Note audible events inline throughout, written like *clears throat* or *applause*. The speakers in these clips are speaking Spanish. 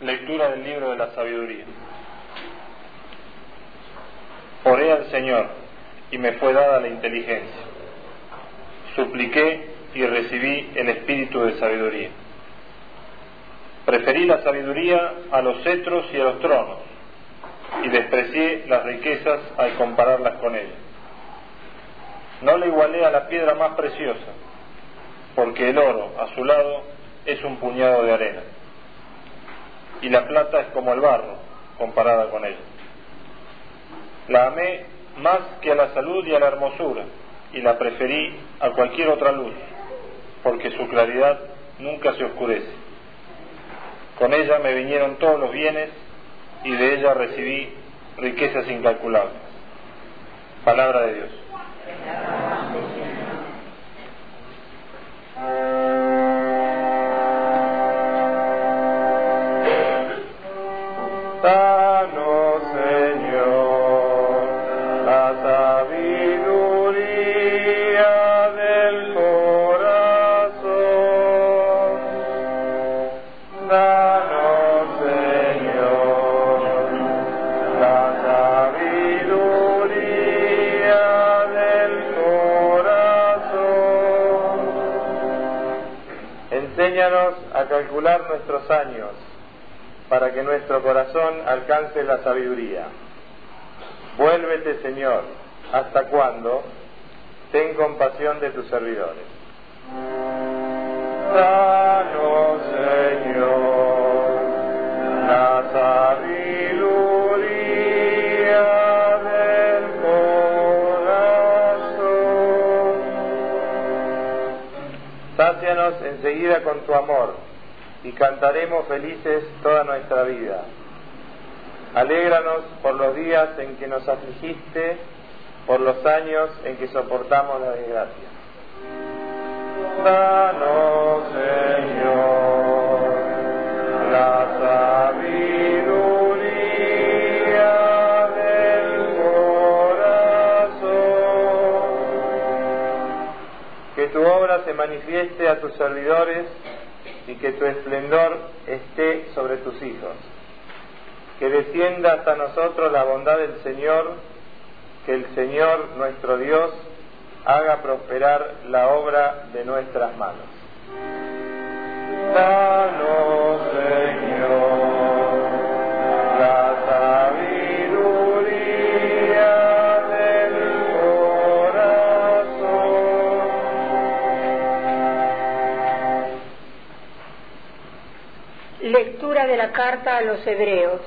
Lectura del libro de la sabiduría. Oré al Señor y me fue dada la inteligencia. Supliqué y recibí el espíritu de sabiduría. Preferí la sabiduría a los cetros y a los tronos y desprecié las riquezas al compararlas con ellas. No le igualé a la piedra más preciosa, porque el oro a su lado es un puñado de arena y la plata es como el barro comparada con ella. La amé más que a la salud y a la hermosura, y la preferí a cualquier otra luz, porque su claridad nunca se oscurece. Con ella me vinieron todos los bienes y de ella recibí riquezas incalculables. Palabra de Dios. Calcular nuestros años para que nuestro corazón alcance la sabiduría. Vuélvete, Señor, ¿hasta cuándo? Ten compasión de tus servidores. Danos, Señor, la sabiduría del corazón. Sácianos enseguida con tu amor y cantaremos felices toda nuestra vida. Alégranos por los días en que nos afligiste, por los años en que soportamos la desgracia. Danos, Señor, la sabiduría del corazón. Que tu obra se manifieste a tus servidores y que tu esplendor esté sobre tus hijos. Que descienda hasta nosotros la bondad del Señor, que el Señor nuestro Dios haga prosperar la obra de nuestras manos. Danos, carta a los hebreos.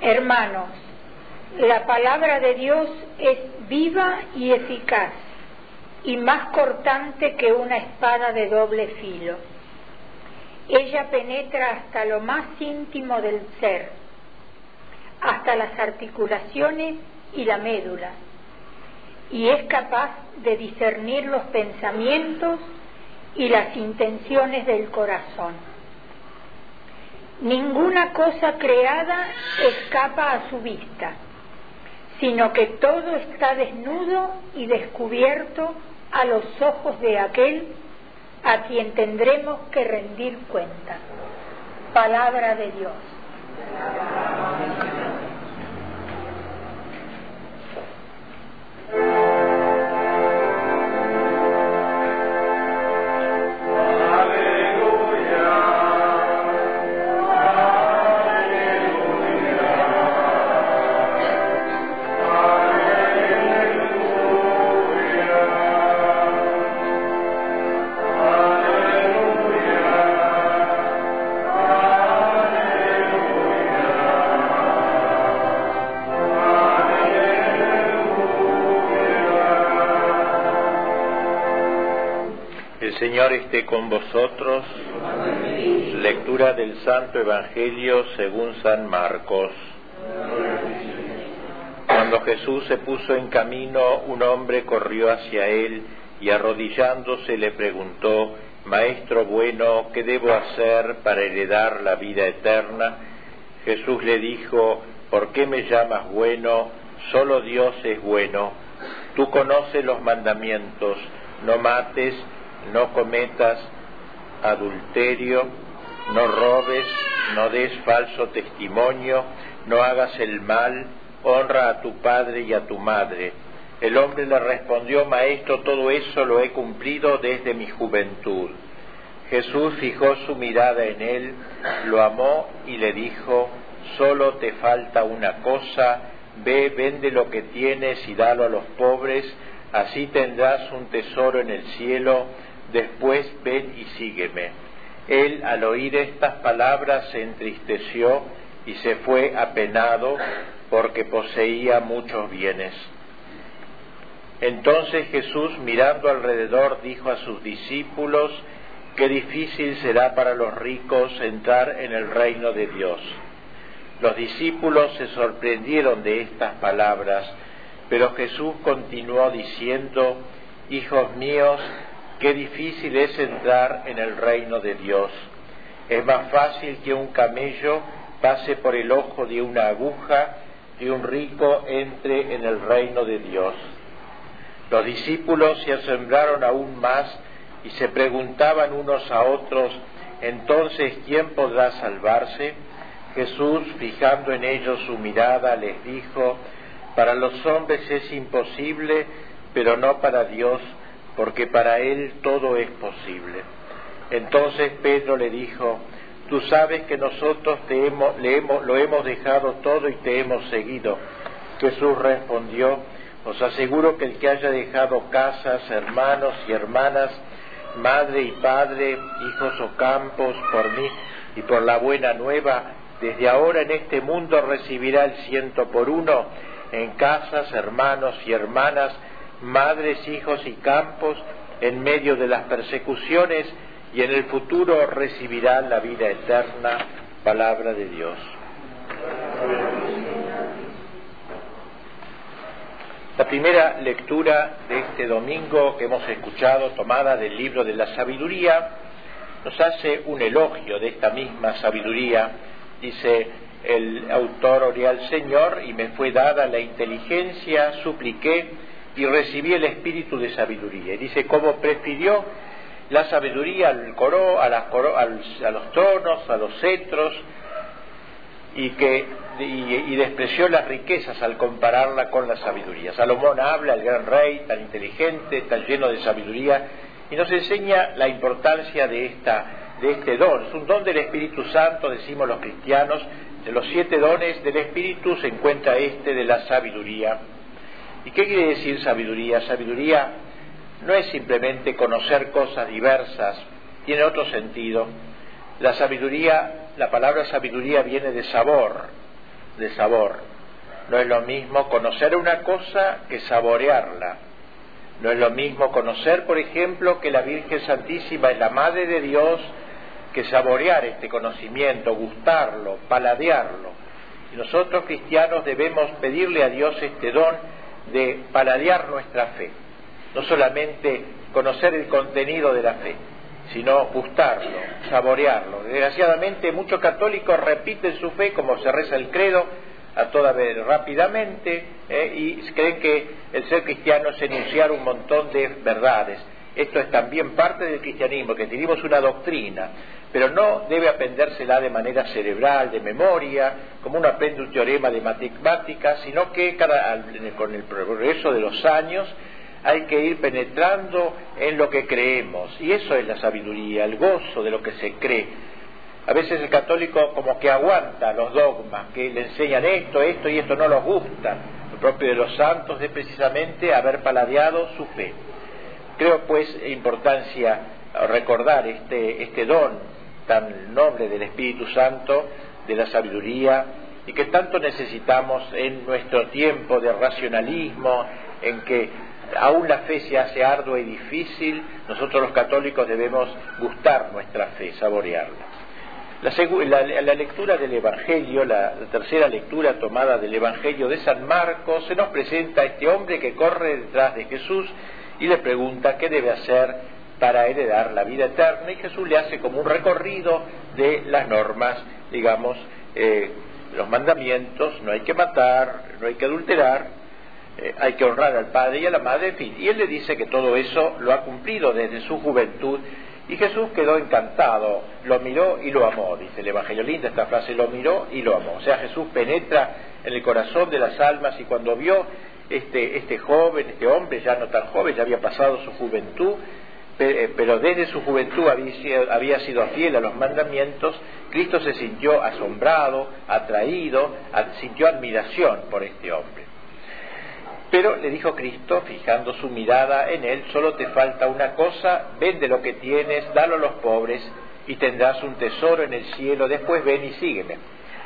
Hermanos, la palabra de Dios es viva y eficaz y más cortante que una espada de doble filo. Ella penetra hasta lo más íntimo del ser, hasta las articulaciones y la médula, y es capaz de discernir los pensamientos y las intenciones del corazón. Ninguna cosa creada escapa a su vista, sino que todo está desnudo y descubierto a los ojos de aquel a quien tendremos que rendir cuenta. Palabra de Dios. Señor esté con vosotros. Lectura del Santo Evangelio según San Marcos. Cuando Jesús se puso en camino, un hombre corrió hacia él y arrodillándose le preguntó, Maestro bueno, ¿qué debo hacer para heredar la vida eterna? Jesús le dijo, ¿por qué me llamas bueno? Solo Dios es bueno. Tú conoces los mandamientos, no mates, no cometas adulterio, no robes, no des falso testimonio, no hagas el mal, honra a tu padre y a tu madre. El hombre le respondió, Maestro, todo eso lo he cumplido desde mi juventud. Jesús fijó su mirada en él, lo amó y le dijo, solo te falta una cosa, ve, vende lo que tienes y dalo a los pobres, así tendrás un tesoro en el cielo, después ven y sígueme. Él al oír estas palabras se entristeció y se fue apenado porque poseía muchos bienes. Entonces Jesús mirando alrededor dijo a sus discípulos, qué difícil será para los ricos entrar en el reino de Dios. Los discípulos se sorprendieron de estas palabras, pero Jesús continuó diciendo, Hijos míos, qué difícil es entrar en el reino de Dios. Es más fácil que un camello pase por el ojo de una aguja y un rico entre en el reino de Dios. Los discípulos se asombraron aún más y se preguntaban unos a otros, entonces, ¿quién podrá salvarse? Jesús, fijando en ellos su mirada, les dijo, para los hombres es imposible, pero no para Dios, porque para Él todo es posible. Entonces Pedro le dijo, tú sabes que nosotros te hemos, hemos, lo hemos dejado todo y te hemos seguido. Jesús respondió, os aseguro que el que haya dejado casas, hermanos y hermanas, madre y padre, hijos o campos, por mí y por la buena nueva, desde ahora en este mundo recibirá el ciento por uno en casas, hermanos y hermanas, madres, hijos y campos, en medio de las persecuciones, y en el futuro recibirá la vida eterna. Palabra de Dios. La primera lectura de este domingo que hemos escuchado, tomada del libro de la sabiduría, nos hace un elogio de esta misma sabiduría. Dice el autor Orial Señor, y me fue dada la inteligencia, supliqué y recibí el espíritu de sabiduría. Y dice, cómo prefirió la sabiduría al coro, a, los tronos, a los cetros, y que y, despreció las riquezas al compararla con la sabiduría. Salomón habla, el gran rey, tan inteligente, tan lleno de sabiduría, y nos enseña la importancia de, esta, de este don. Es un don del Espíritu Santo, decimos los cristianos, de los siete dones del Espíritu se encuentra este de la sabiduría. ¿Y qué quiere decir sabiduría? Sabiduría no es simplemente conocer cosas diversas, tiene otro sentido. La sabiduría, la palabra sabiduría viene de sabor, de sabor. No es lo mismo conocer una cosa que saborearla. No es lo mismo conocer, por ejemplo, que la Virgen Santísima es la Madre de Dios, que saborear este conocimiento, gustarlo, paladearlo. Y nosotros cristianos debemos pedirle a Dios este don de paladear nuestra fe. No solamente conocer el contenido de la fe, sino gustarlo, saborearlo. Desgraciadamente muchos católicos repiten su fe como se reza el credo a toda vez rápidamente eh, y creen que el ser cristiano es enunciar un montón de verdades. Esto es también parte del cristianismo, que tenemos una doctrina, pero no debe aprendérsela de manera cerebral, de memoria, como uno aprende un teorema de matemáticas, sino que con el progreso de los años hay que ir penetrando en lo que creemos. Y eso es la sabiduría, el gozo de lo que se cree. A veces el católico como que aguanta los dogmas, que le enseñan esto, esto y esto no los gusta. Lo propio de los santos es precisamente haber paladeado su fe. Creo pues importancia recordar este, este don tan noble del Espíritu Santo, de la sabiduría, y que tanto necesitamos en nuestro tiempo de racionalismo, en que aún la fe se hace ardua y difícil, nosotros los católicos debemos gustar nuestra fe, saborearla. La, lectura del Evangelio, la, tercera lectura tomada del Evangelio de San Marcos, se nos presenta a este hombre que corre detrás de Jesús y le pregunta qué debe hacer para heredar la vida eterna y Jesús le hace como un recorrido de las normas, digamos, eh, los mandamientos, no hay que matar, no hay que adulterar, eh, hay que honrar al padre y a la madre, en fin. Y él le dice que todo eso lo ha cumplido desde su juventud Y Jesús quedó encantado, lo miró y lo amó, dice el Evangelio. Linda esta frase, lo miró y lo amó. O sea, Jesús penetra en el corazón de las almas y cuando vio este, este joven, este hombre ya no tan joven, ya había pasado su juventud, eh, pero desde su juventud había sido fiel a los mandamientos, Cristo se sintió asombrado, atraído, sintió admiración por este hombre. Pero le dijo Cristo, fijando su mirada en él, solo te falta una cosa, vende lo que tienes, dalo a los pobres y tendrás un tesoro en el cielo, después ven y sígueme.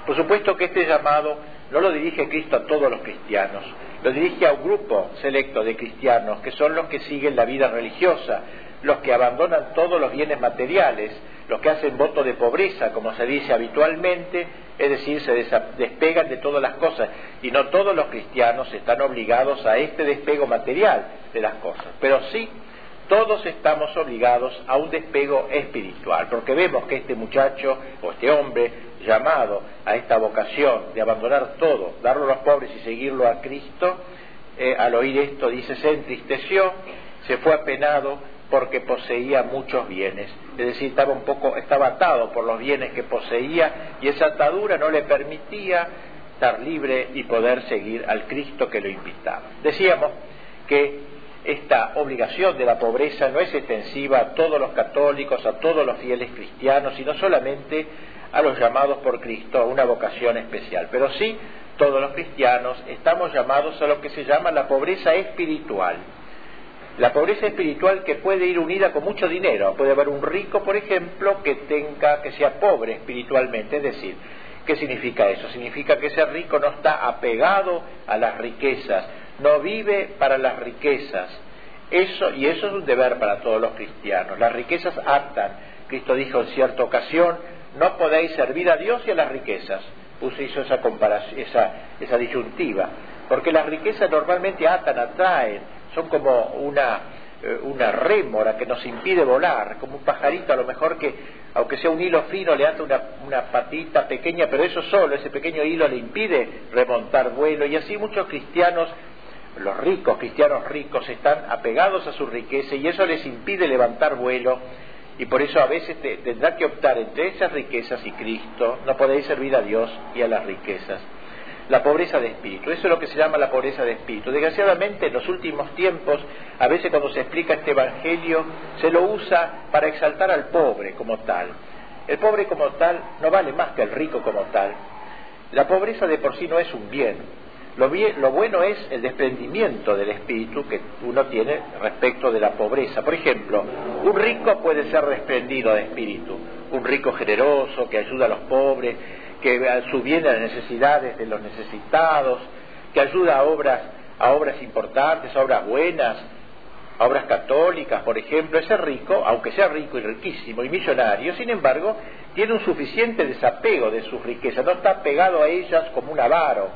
Por supuesto que este llamado no lo dirige Cristo a todos los cristianos, lo dirige a un grupo selecto de cristianos que son los que siguen la vida religiosa, los que abandonan todos los bienes materiales, los que hacen voto de pobreza, como se dice habitualmente, es decir, se despegan de todas las cosas. Y no todos los cristianos están obligados a este despego material de las cosas, pero sí todos estamos obligados a un despego espiritual, porque vemos que este muchacho o este hombre llamado a esta vocación de abandonar todo, darlo a los pobres y seguirlo a Cristo, eh, al oír esto dice, se entristeció, se fue apenado porque poseía muchos bienes. Es decir, estaba un poco, estaba atado por los bienes que poseía y esa atadura no le permitía estar libre y poder seguir al Cristo que lo invitaba. Decíamos que esta obligación de la pobreza no es extensiva a todos los católicos, a todos los fieles cristianos, sino solamente a los llamados por Cristo a una vocación especial. Pero sí, todos los cristianos estamos llamados a lo que se llama la pobreza espiritual la pobreza espiritual que puede ir unida con mucho dinero. Puede haber un rico, por ejemplo, que tenga, que sea pobre espiritualmente. Es decir, ¿qué significa eso? Significa que ese rico no está apegado a las riquezas, no vive para las riquezas. Eso, y eso es un deber para todos los cristianos. Las riquezas atan. Cristo dijo en cierta ocasión, no podéis servir a Dios y a las riquezas. Puse hizo esa comparación, esa, esa disyuntiva. Porque las riquezas normalmente atan, atraen son como una, eh, una rémora que nos impide volar, como un pajarito a lo mejor que, aunque sea un hilo fino, le ata una, una patita pequeña, pero eso solo, ese pequeño hilo le impide remontar vuelo. Y así muchos cristianos, los ricos, cristianos ricos, están apegados a su riqueza y eso les impide levantar vuelo. Y por eso a veces tendrá que optar entre esas riquezas y Cristo. No podéis servir a Dios y a las riquezas la pobreza de espíritu. Eso es lo que se llama la pobreza de espíritu. Desgraciadamente, en los últimos tiempos, a veces cuando se explica este Evangelio, se lo usa para exaltar al pobre como tal. El pobre como tal no vale más que el rico como tal. La pobreza de por sí no es un bien. Lo, bien, lo bueno es el desprendimiento del espíritu que uno tiene respecto de la pobreza. Por ejemplo, un rico puede ser desprendido de espíritu, un rico generoso que ayuda a los pobres, que subviene a las necesidades de los necesitados, que ayuda a obras, a obras importantes, a obras buenas, a obras católicas, por ejemplo, ese rico, aunque sea rico y riquísimo y millonario, sin embargo, tiene un suficiente desapego de sus riquezas, no está pegado a ellas como un avaro,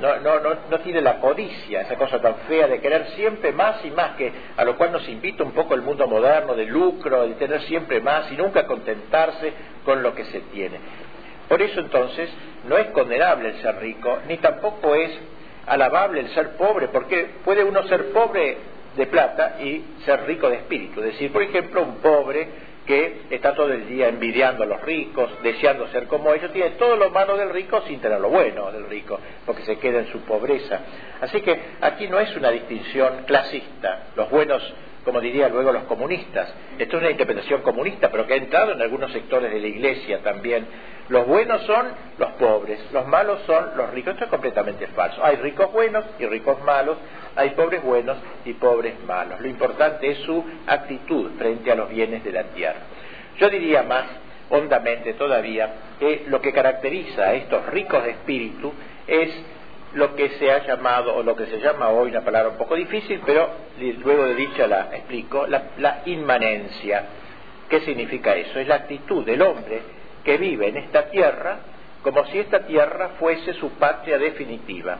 no, no, no, no tiene la codicia, esa cosa tan fea de querer siempre más y más, que a lo cual nos invita un poco el mundo moderno de lucro, de tener siempre más y nunca contentarse con lo que se tiene. Por eso entonces no es condenable el ser rico, ni tampoco es alabable el ser pobre, porque puede uno ser pobre de plata y ser rico de espíritu. Es decir, por ejemplo, un pobre que está todo el día envidiando a los ricos, deseando ser como ellos, tiene todo lo malo del rico sin tener lo bueno del rico, porque se queda en su pobreza. Así que aquí no es una distinción clasista. Los buenos como dirían luego los comunistas. Esto es una interpretación comunista, pero que ha entrado en algunos sectores de la Iglesia también. Los buenos son los pobres, los malos son los ricos. Esto es completamente falso. Hay ricos buenos y ricos malos, hay pobres buenos y pobres malos. Lo importante es su actitud frente a los bienes de la tierra. Yo diría más hondamente todavía que lo que caracteriza a estos ricos de espíritu es lo que se ha llamado, o lo que se llama hoy, una palabra un poco difícil, pero luego de dicha la explico, la, inmanencia. ¿Qué significa eso? Es la actitud del hombre que vive en esta tierra como si esta tierra fuese su patria definitiva.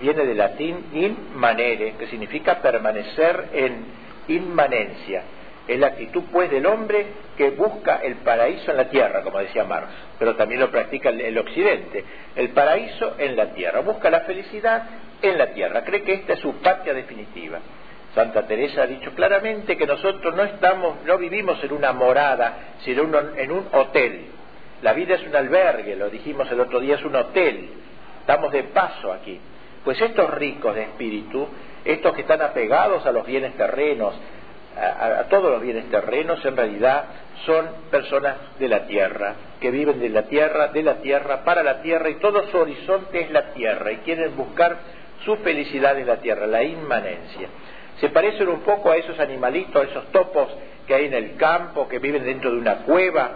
Viene del latín inmanere, que significa permanecer en inmanencia. Es la actitud, pues, del hombre que busca el paraíso en la tierra, como decía Marx, pero también lo practica el, occidente. El paraíso en la tierra. Busca la felicidad en la tierra. Cree que esta es su patria definitiva. Santa Teresa ha dicho claramente que nosotros no estamos, no vivimos en una morada, sino en un hotel. La vida es un albergue, lo dijimos el otro día, es un hotel. Estamos de paso aquí. Pues estos ricos de espíritu, estos que están apegados a los bienes terrenos, a, todos los bienes terrenos, en realidad son personas de la tierra, que viven de la tierra, de la tierra, para la tierra, y todo su horizonte es la tierra, y quieren buscar su felicidad en la tierra, la inmanencia. Se parecen un poco a esos animalitos, a esos topos que hay en el campo, que viven dentro de una cueva,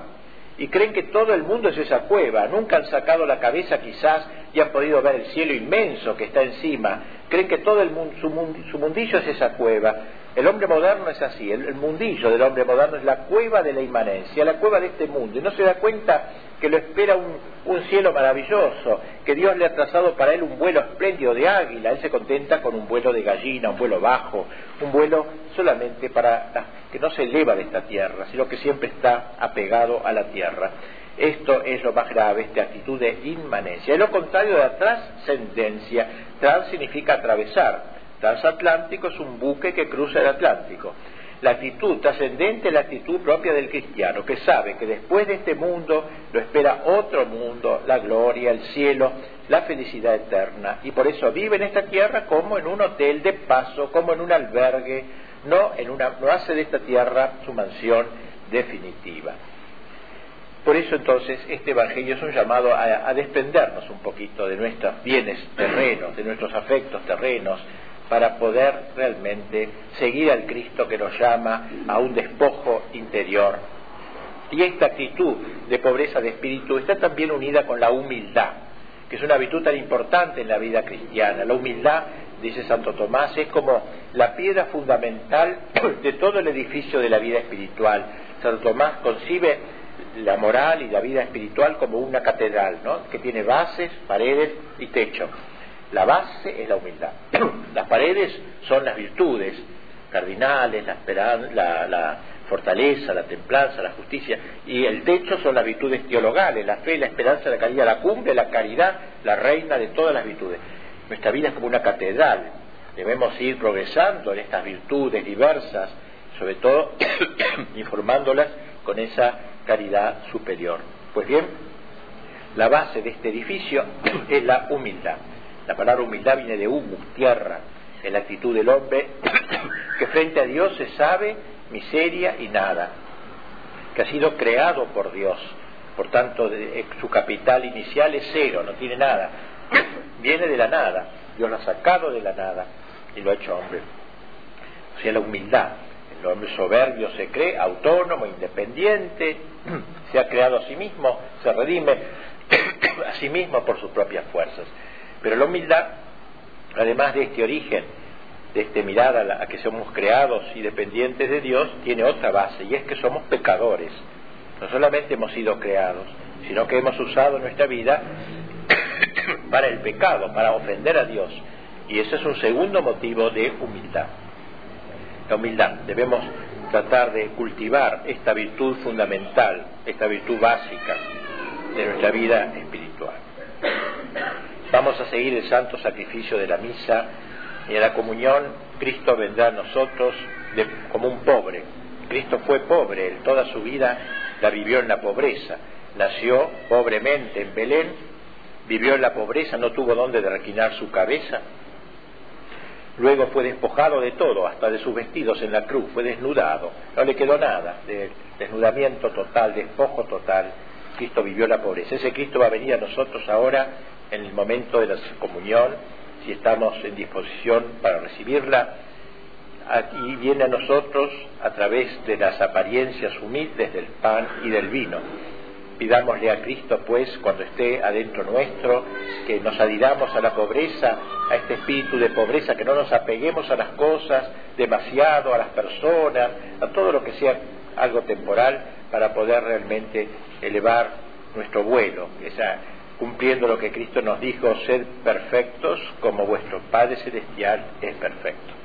y creen que todo el mundo es esa cueva, nunca han sacado la cabeza quizás y han podido ver el cielo inmenso que está encima, creen que todo el mundo, su, mundillo es esa cueva. El hombre moderno es así, el, mundillo del hombre moderno es la cueva de la inmanencia, la cueva de este mundo, y no se da cuenta que lo espera un, cielo maravilloso, que Dios le ha trazado para él un vuelo espléndido de águila, él se contenta con un vuelo de gallina, un vuelo bajo, un vuelo solamente para que no se eleva de esta tierra, sino que siempre está apegado a la tierra. Esto es lo más grave, esta actitud de inmanencia. Es lo contrario de la trascendencia. Trans significa atravesar. Transatlántico es un buque que cruza el Atlántico. La actitud trascendente es la actitud propia del cristiano, que sabe que después de este mundo lo espera otro mundo, la gloria, el cielo, la felicidad eterna. Y por eso vive en esta tierra como en un hotel de paso, como en un albergue, no, en una, no hace de esta tierra su mansión definitiva. Por eso entonces este Evangelio es un llamado a, a desprendernos un poquito de nuestros bienes terrenos, de nuestros afectos terrenos, para poder realmente seguir al Cristo que nos llama a un despojo interior. Y esta actitud de pobreza de espíritu está también unida con la humildad, que es una virtud tan importante en la vida cristiana. La humildad, dice Santo Tomás, es como la piedra fundamental *clears throat* de todo el edificio de la vida espiritual. Santo Tomás concibe la moral y la vida espiritual como una catedral, ¿no? que tiene bases, paredes y techo. La base es la humildad. *clears throat* Las paredes son las virtudes cardinales, la, la, fortaleza, la templanza, la justicia, y el techo son las virtudes teologales, la fe, la esperanza, la caridad, la cumbre, la caridad, la reina de todas las virtudes. Nuestra vida es como una catedral, debemos ir progresando en estas virtudes diversas, sobre todo *clears throat* informándolas con esa caridad superior. Pues bien, la base de este edificio *clears throat* es la humildad. La palabra humildad viene de humus, tierra, en la actitud del hombre que frente a Dios se sabe miseria y nada, que ha sido creado por Dios, por tanto eh, su capital inicial es cero, no tiene nada, viene de la nada, Dios lo ha sacado de la nada y lo ha hecho hombre. O sea, la humildad, el hombre soberbio se cree autónomo, independiente, *clears throat* se ha creado a sí mismo, se redime *clears throat* a sí mismo por sus propias fuerzas. Pero la humildad, además de este origen, de este mirar a, que somos creados y dependientes de Dios, tiene otra base, y es que somos pecadores. No solamente hemos sido creados, sino que hemos usado nuestra vida *coughs* para el pecado, para ofender a Dios. Y ese es un segundo motivo de humildad. La humildad, debemos tratar de cultivar esta virtud fundamental, esta virtud básica de nuestra vida espiritual. Vamos a seguir el santo sacrificio de la misa y en la comunión Cristo vendrá a nosotros como un pobre. Cristo fue pobre, él toda su vida la vivió en la pobreza. Nació pobremente en Belén, vivió en la pobreza, no tuvo dónde requinar su cabeza. Luego fue despojado de todo, hasta de sus vestidos en la cruz, fue desnudado, no le quedó nada, de desnudamiento total, despojo total. Cristo vivió la pobreza. Ese Cristo va a venir a nosotros ahora en el momento de la comunión, si estamos en disposición para recibirla, y viene a nosotros a través de las apariencias humildes del pan y del vino. Pidámosle a Cristo, pues, cuando esté adentro nuestro, que nos adhiramos a la pobreza, a este espíritu de pobreza, que no nos apeguemos a las cosas demasiado, a las personas, a todo lo que sea algo temporal, para poder realmente elevar nuestro vuelo, esa cumpliendo lo que Cristo nos dijo, ser perfectos como vuestro Padre Celestial es perfecto.